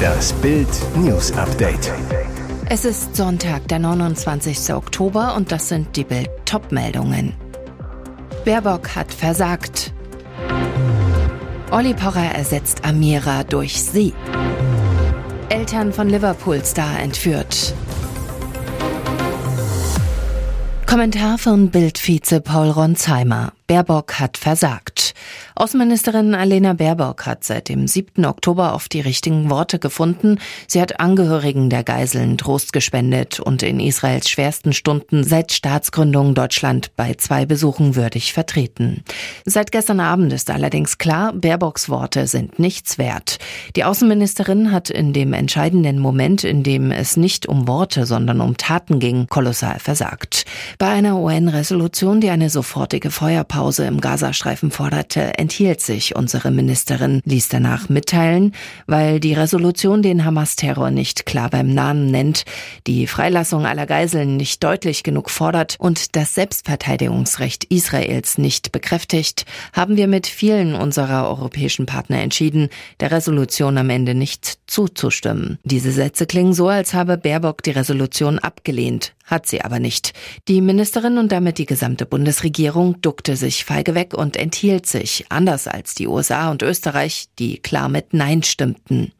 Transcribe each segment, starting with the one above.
Das Bild News Update. Es ist Sonntag, der 29. Oktober und das sind die Bild Topmeldungen. Baerbock hat versagt. Olli Pocher ersetzt Amira durch sie. Eltern von Liverpool-Star entführt. Kommentar von Bildvize Paul Ronsheimer. Baerbock hat versagt. Außenministerin Alena Baerbock hat seit dem 7. Oktober oft die richtigen Worte gefunden. Sie hat Angehörigen der Geiseln Trost gespendet und in Israels schwersten Stunden seit Staatsgründung Deutschland bei zwei Besuchen würdig vertreten. Seit gestern Abend ist allerdings klar, Baerbocks Worte sind nichts wert. Die Außenministerin hat in dem entscheidenden Moment, in dem es nicht um Worte, sondern um Taten ging, kolossal versagt. Bei einer UN-Resolution, die eine sofortige Feuerpause im Gazastreifen forderte, enthielt sich unsere Ministerin, ließ danach mitteilen, weil die Resolution den Hamas-Terror nicht klar beim Namen nennt, die Freilassung aller Geiseln nicht deutlich genug fordert und das Selbstverteidigungsrecht Israels nicht bekräftigt, haben wir mit vielen unserer europäischen Partner entschieden, der Resolution am Ende nicht zuzustimmen. Diese Sätze klingen so, als habe Baerbock die Resolution abgelehnt, hat sie aber nicht. Die Ministerin und damit die gesamte Bundesregierung duckte sich feige weg und enthielt sich, anders als die USA und Österreich, die klar mit Nein stimmten.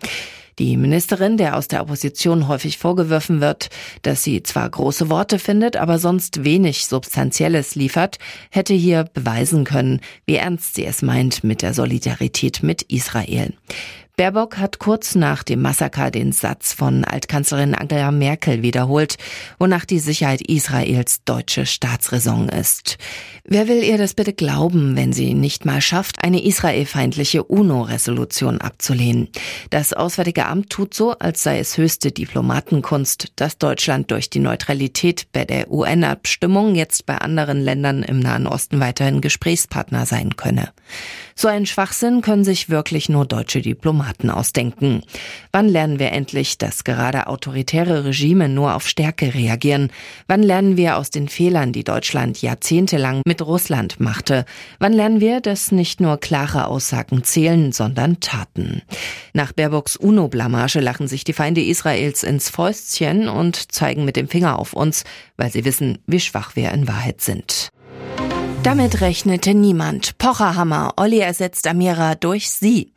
Die Ministerin, der aus der Opposition häufig vorgeworfen wird, dass sie zwar große Worte findet, aber sonst wenig Substanzielles liefert, hätte hier beweisen können, wie ernst sie es meint mit der Solidarität mit Israel. Baerbock hat kurz nach dem Massaker den Satz von Altkanzlerin Angela Merkel wiederholt, wonach die Sicherheit Israels deutsche Staatsräson ist. Wer will ihr das bitte glauben, wenn sie nicht mal schafft, eine israelfeindliche UNO-Resolution abzulehnen? Das Auswärtige Amt tut so, als sei es höchste Diplomatenkunst, dass Deutschland durch die Neutralität bei der UN-Abstimmung jetzt bei anderen Ländern im Nahen Osten weiterhin Gesprächspartner sein könne. So ein Schwachsinn können sich wirklich nur deutsche Diplomaten ausdenken. Wann lernen wir endlich, dass gerade autoritäre Regime nur auf Stärke reagieren? Wann lernen wir aus den Fehlern, die Deutschland jahrzehntelang mit Russland machte? Wann lernen wir, dass nicht nur klare Aussagen zählen, sondern Taten? Nach Baerbocks UNO-Blamage lachen sich die Feinde Israels ins Fäustchen und zeigen mit dem Finger auf uns, weil sie wissen, wie schwach wir in Wahrheit sind. Damit rechnete niemand. Pocherhammer. Olli ersetzt Amira durch sie.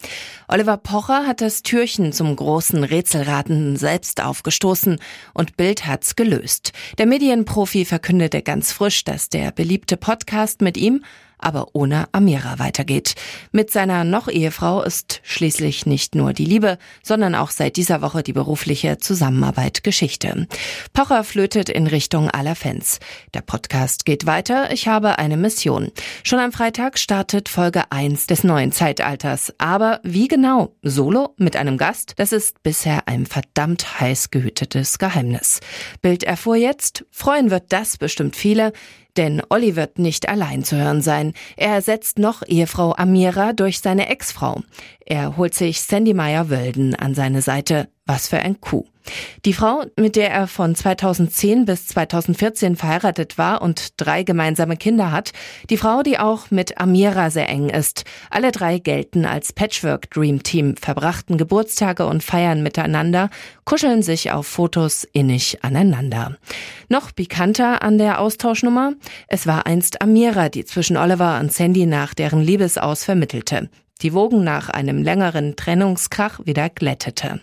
Oliver Pocher hat das Türchen zum großen Rätselraten selbst aufgestoßen und Bild hat's gelöst. Der Medienprofi verkündete ganz frisch, dass der beliebte Podcast mit ihm aber ohne Amira weitergeht. Mit seiner Noch-Ehefrau ist schließlich nicht nur die Liebe, sondern auch seit dieser Woche die berufliche Zusammenarbeit Geschichte. Pocher flötet in Richtung aller Fans. Der Podcast geht weiter. Ich habe eine Mission. Schon am Freitag startet Folge 1 des neuen Zeitalters. Aber wie genau? Solo mit einem Gast? Das ist bisher ein verdammt heiß gehütetes Geheimnis. Bild erfuhr jetzt, freuen wird das bestimmt viele, denn Olli wird nicht allein zu hören sein. Er ersetzt noch Ehefrau Amira durch seine Ex-Frau. Er holt sich Sandy Meyer-Wölden an seine Seite. Was für ein Coup. Die Frau, mit der er von 2010 bis 2014 verheiratet war und drei gemeinsame Kinder hat, die Frau, die auch mit Amira sehr eng ist. Alle drei gelten als Patchwork Dream Team, verbrachten Geburtstage und feiern miteinander, kuscheln sich auf Fotos innig aneinander. Noch pikanter an der Austauschnummer? Es war einst Amira, die zwischen Oliver und Sandy nach deren Liebesaus vermittelte die Wogen nach einem längeren Trennungskrach wieder glättete.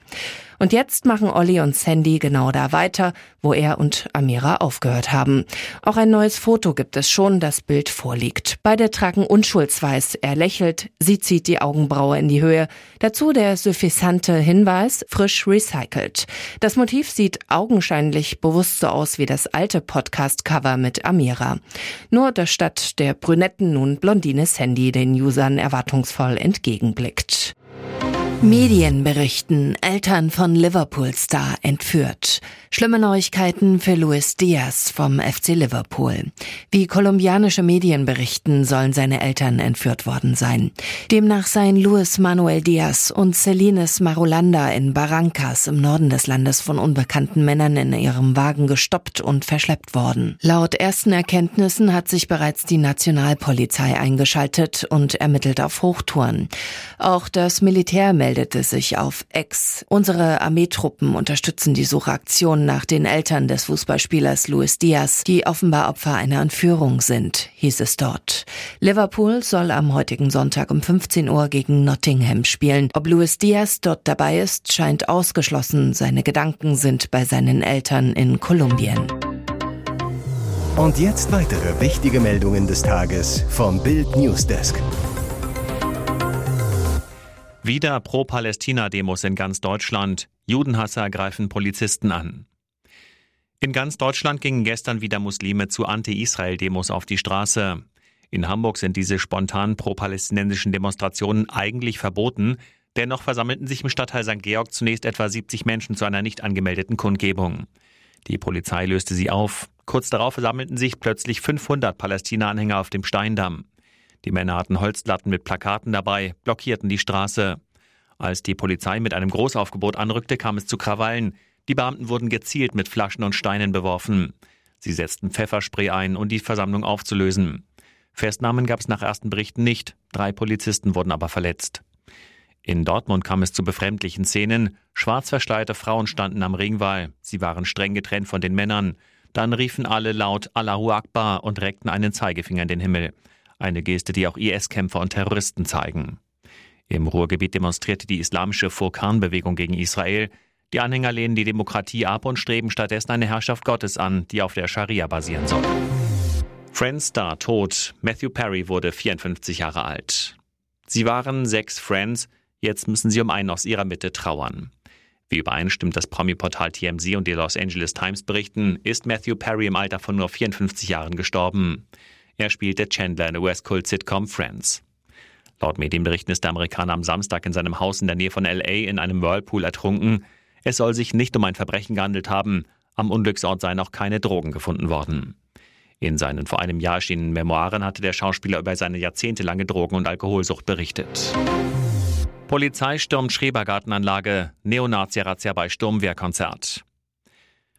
Und jetzt machen Olli und Sandy genau da weiter, wo er und Amira aufgehört haben. Auch ein neues Foto gibt es schon, das Bild vorliegt. Beide tragen Unschuldsweiß. Er lächelt, sie zieht die Augenbraue in die Höhe. Dazu der suffisante Hinweis, frisch recycelt. Das Motiv sieht augenscheinlich bewusst so aus wie das alte Podcast-Cover mit Amira. Nur, dass statt der brünetten nun blondine Sandy den Usern erwartungsvoll entgegenblickt. Medien berichten, Eltern von Liverpool-Star entführt. Schlimme Neuigkeiten für Luis Diaz vom FC Liverpool. Wie kolumbianische Medien berichten, sollen seine Eltern entführt worden sein. Demnach seien Luis Manuel Diaz und Celines Marulanda in Barrancas im Norden des Landes von unbekannten Männern in ihrem Wagen gestoppt und verschleppt worden. Laut ersten Erkenntnissen hat sich bereits die Nationalpolizei eingeschaltet und ermittelt auf Hochtouren. Auch das Militär meldete sich auf Ex. Unsere Armeetruppen unterstützen die Suchaktion nach den Eltern des Fußballspielers Luis Diaz, die offenbar Opfer einer Entführung sind, hieß es dort. Liverpool soll am heutigen Sonntag um 15 Uhr gegen Nottingham spielen. Ob Luis Diaz dort dabei ist, scheint ausgeschlossen. Seine Gedanken sind bei seinen Eltern in Kolumbien. Und jetzt weitere wichtige Meldungen des Tages vom Bild Newsdesk. Wieder Pro-Palästina-Demos in ganz Deutschland. Judenhasser greifen Polizisten an. In ganz Deutschland gingen gestern wieder Muslime zu Anti-Israel-Demos auf die Straße. In Hamburg sind diese spontanen pro-palästinensischen Demonstrationen eigentlich verboten. Dennoch versammelten sich im Stadtteil St. Georg zunächst etwa 70 Menschen zu einer nicht angemeldeten Kundgebung. Die Polizei löste sie auf. Kurz darauf versammelten sich plötzlich 500 Palästina-Anhänger auf dem Steindamm. Die Männer hatten Holzlatten mit Plakaten dabei, blockierten die Straße. Als die Polizei mit einem Großaufgebot anrückte, kam es zu Krawallen. Die Beamten wurden gezielt mit Flaschen und Steinen beworfen. Sie setzten Pfefferspray ein, um die Versammlung aufzulösen. Festnahmen gab es nach ersten Berichten nicht, drei Polizisten wurden aber verletzt. In Dortmund kam es zu befremdlichen Szenen. Schwarz verschleierte Frauen standen am Ringwall. Sie waren streng getrennt von den Männern. Dann riefen alle laut Allahu Akbar und reckten einen Zeigefinger in den Himmel. Eine Geste, die auch IS-Kämpfer und Terroristen zeigen. Im Ruhrgebiet demonstrierte die islamische Furkan-Bewegung gegen Israel. Die Anhänger lehnen die Demokratie ab und streben stattdessen eine Herrschaft Gottes an, die auf der Scharia basieren soll. Friends Star tot. Matthew Perry wurde 54 Jahre alt. Sie waren sechs Friends, jetzt müssen sie um einen aus ihrer Mitte trauern. Wie übereinstimmt das Promi-Portal TMZ und die Los Angeles Times berichten, ist Matthew Perry im Alter von nur 54 Jahren gestorben. Er spielte Chandler in der US-Kult-Sitcom Friends. Laut Medienberichten ist der Amerikaner am Samstag in seinem Haus in der Nähe von LA in einem Whirlpool ertrunken. Es soll sich nicht um ein Verbrechen gehandelt haben. Am Unglücksort seien auch keine Drogen gefunden worden. In seinen vor einem Jahr erschienenen Memoiren hatte der Schauspieler über seine jahrzehntelange Drogen- und Alkoholsucht berichtet. Polizei stürmt Schrebergartenanlage, Neonazi-Razzia bei Sturmwehrkonzert.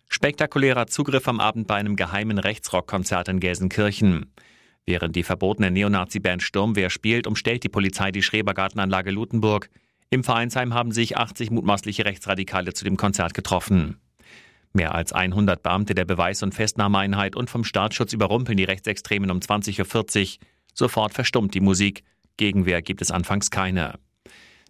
Spektakulärer Zugriff am Abend bei einem geheimen Rechtsrockkonzert in Gelsenkirchen. Während die verbotene Neonazi-Band Sturmwehr spielt, umstellt die Polizei die Schrebergartenanlage Lutenburg. Im Vereinsheim haben sich 80 mutmaßliche Rechtsradikale zu dem Konzert getroffen. Mehr als 100 Beamte der Beweis- und Festnahmeeinheit und vom Staatsschutz überrumpeln die Rechtsextremen um 20.40 Uhr. Sofort verstummt die Musik. Gegenwehr gibt es anfangs keine.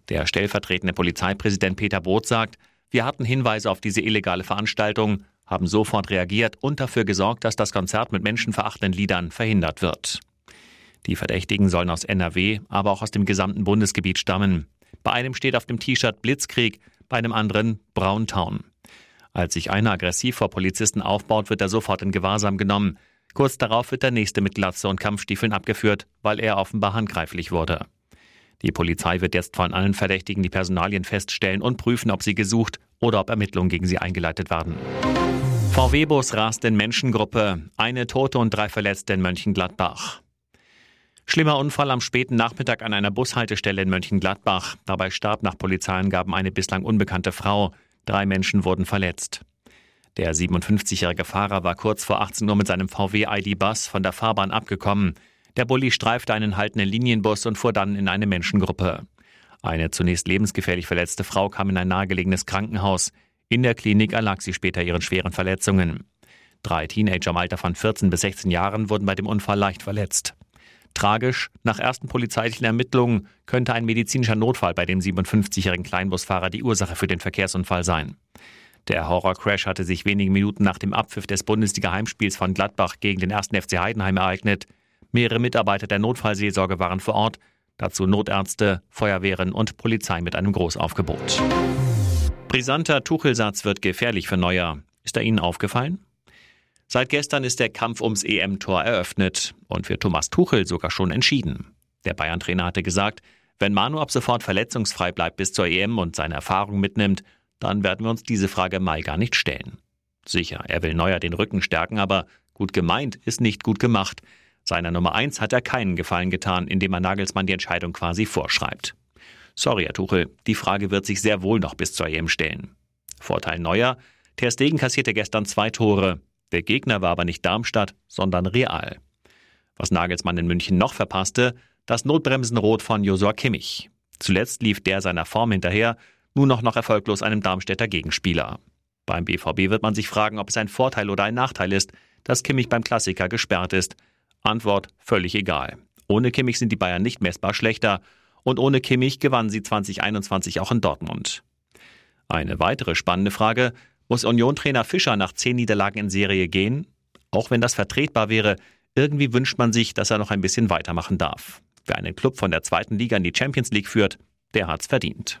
Der stellvertretende Polizeipräsident Peter Both sagt, wir hatten Hinweise auf diese illegale Veranstaltung, haben sofort reagiert und dafür gesorgt, dass das Konzert mit menschenverachtenden Liedern verhindert wird. Die Verdächtigen sollen aus NRW, aber auch aus dem gesamten Bundesgebiet stammen. Bei einem steht auf dem T-Shirt Blitzkrieg, bei einem anderen Browntown. Als sich einer aggressiv vor Polizisten aufbaut, wird er sofort in Gewahrsam genommen. Kurz darauf wird der nächste mit Glatze und Kampfstiefeln abgeführt, weil er offenbar handgreiflich wurde. Die Polizei wird jetzt von allen Verdächtigen die Personalien feststellen und prüfen, ob sie gesucht oder ob Ermittlungen gegen sie eingeleitet werden. VW-Bus rast in Menschengruppe, eine Tote und drei Verletzte in Mönchengladbach. Schlimmer Unfall am späten Nachmittag an einer Bushaltestelle in Mönchengladbach. Dabei starb nach Polizeiangaben eine bislang unbekannte Frau. Drei Menschen wurden verletzt. Der 57-jährige Fahrer war kurz vor 18 Uhr mit seinem VW ID-Bus von der Fahrbahn abgekommen. Der Bulli streifte einen haltenden Linienbus und fuhr dann in eine Menschengruppe. Eine zunächst lebensgefährlich verletzte Frau kam in ein nahegelegenes Krankenhaus. In der Klinik erlag sie später ihren schweren Verletzungen. Drei Teenager im Alter von 14 bis 16 Jahren wurden bei dem Unfall leicht verletzt. Tragisch, nach ersten polizeilichen Ermittlungen könnte ein medizinischer Notfall bei dem 57-jährigen Kleinbusfahrer die Ursache für den Verkehrsunfall sein. Der Horrorcrash hatte sich wenige Minuten nach dem Abpfiff des Bundesliga-Heimspiels von Gladbach gegen den 1. FC Heidenheim ereignet. Mehrere Mitarbeiter der Notfallseelsorge waren vor Ort, dazu Notärzte, Feuerwehren und Polizei mit einem Großaufgebot. Brisanter Tuchelsatz wird gefährlich für Neuer. Ist er Ihnen aufgefallen? Seit gestern ist der Kampf ums EM-Tor eröffnet und für Thomas Tuchel sogar schon entschieden. Der Bayern-Trainer hatte gesagt, wenn Manu ab sofort verletzungsfrei bleibt bis zur EM und seine Erfahrung mitnimmt, dann werden wir uns diese Frage Mai gar nicht stellen. Sicher, er will Neuer den Rücken stärken, aber gut gemeint ist nicht gut gemacht. Seiner Nummer 1 hat er keinen Gefallen getan, indem er Nagelsmann die Entscheidung quasi vorschreibt. Sorry, Herr Tuchel, die Frage wird sich sehr wohl noch bis zur EM stellen. Vorteil Neuer, Ter Stegen kassierte gestern zwei Tore, der Gegner war aber nicht Darmstadt, sondern Real. Was Nagelsmann in München noch verpasste, das Notbremsenrot von Josua Kimmich. Zuletzt lief der seiner Form hinterher, nun noch noch erfolglos einem Darmstädter Gegenspieler. Beim BVB wird man sich fragen, ob es ein Vorteil oder ein Nachteil ist, dass Kimmich beim Klassiker gesperrt ist. Antwort völlig egal. Ohne Kimmich sind die Bayern nicht messbar schlechter und ohne Kimmich gewannen sie 2021 auch in Dortmund. Eine weitere spannende Frage, muss Union-Trainer Fischer nach zehn Niederlagen in Serie gehen? Auch wenn das vertretbar wäre, irgendwie wünscht man sich, dass er noch ein bisschen weitermachen darf. Wer einen Club von der zweiten Liga in die Champions League führt, der hat's verdient.